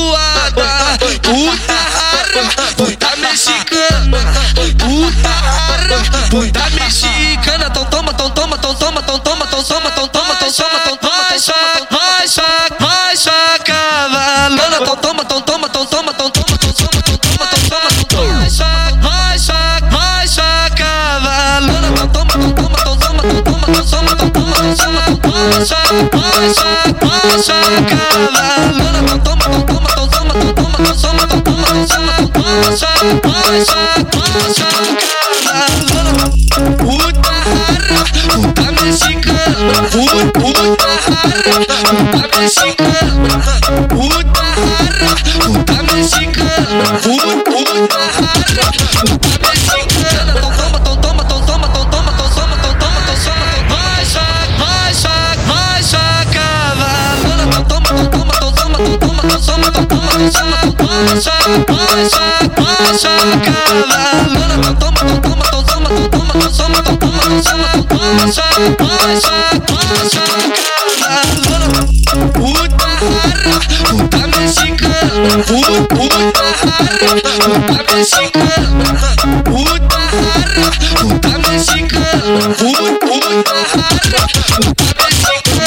tatuada, puta rara, puta mexicana, puta rara, puta mexicana. Tão toma, tão toma, tão toma, tão toma, tão toma, tão toma, tão toma, tão toma, vai chaca, vai chaca, vai chacavalona. Tão toma, tão toma, tão toma, tão toma, tão toma, tão toma, tão toma, tão toma, vai chaca, vai chaca, chacavalona. Tão toma, tão toma, tão toma, tão toma, tão toma, tão toma, tão toma, tão toma, Passa, passa, passa, cavalona Então toma, então toma, então toma, então toma, então toma, então toma, então toma, então toma Passa, passa, passa, cavalona Puta rara, puta mexicana Puta rara, puta mexicana Puta rara, puta mexicana Puta rara soma, toma, soma, toma, só, toma, só, toma, só, toma, Não toma, não toma, não toma, não toma, não soma, não toma, não soma, não toma, só, toma, só, toma, só, cavalona. Puta puta.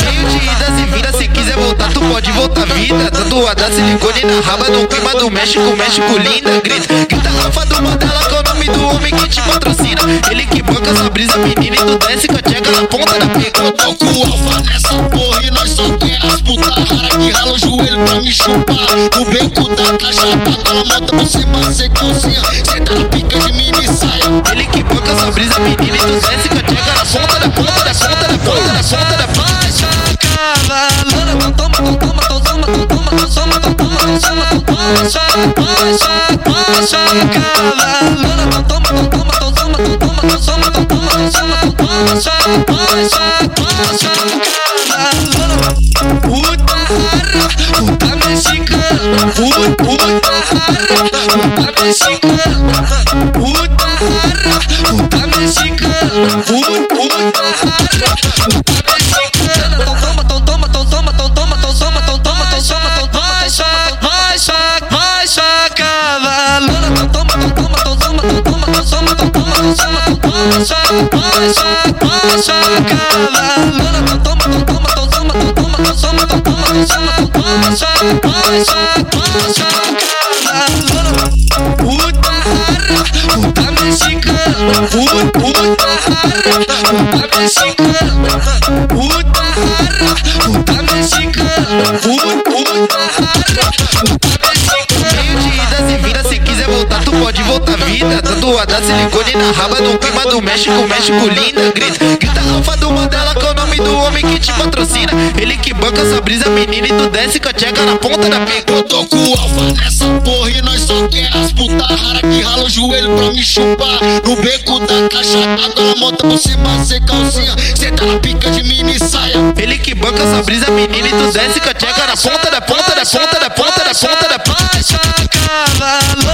Meio de idas e vidas, se quiser voltar, tu pode voltar vida. Tatuada silicone na raba no clima do México, México linda. Grita, grita Rafa do Mandela, que é o nome do homem que te patrocina. Ele que banca essa brisa, menina, e tu desce com a tcheca na ponta da pica. Tô com o alfa nessa porra e nós só tem as puta rara que rala o joelho pra me chupar. No beco da caixa, ela monta por cima, cozinha. Cê tá na pica de mini saia. Ele que banca essa brisa, menina, e tu desce com a tcheca na ponta da ponta da ponta da ponta da ponta da Puta mexicana, puta mexicana, puta Puta mexicana, puta, vida. Tatuada silicone na raba no clima do México, México linda. Grita, grita Rafa do Mandela, que é o nome do homem que te patrocina. Ele que banca essa brisa, menina, e tu desce com a tcheca na ponta da pica. Eu tô com o alfa nessa porra e nós só tem as puta rara que rala o joelho pra me chupar. No beco da caixa, ela monta por cima, sem calcinha. Cê tá na pica de mini saia. Ele que banca essa brisa, menina, e tu desce com a tcheca na ponta da ponta da ponta da ponta da ponta da ponta. Vai chacavalona.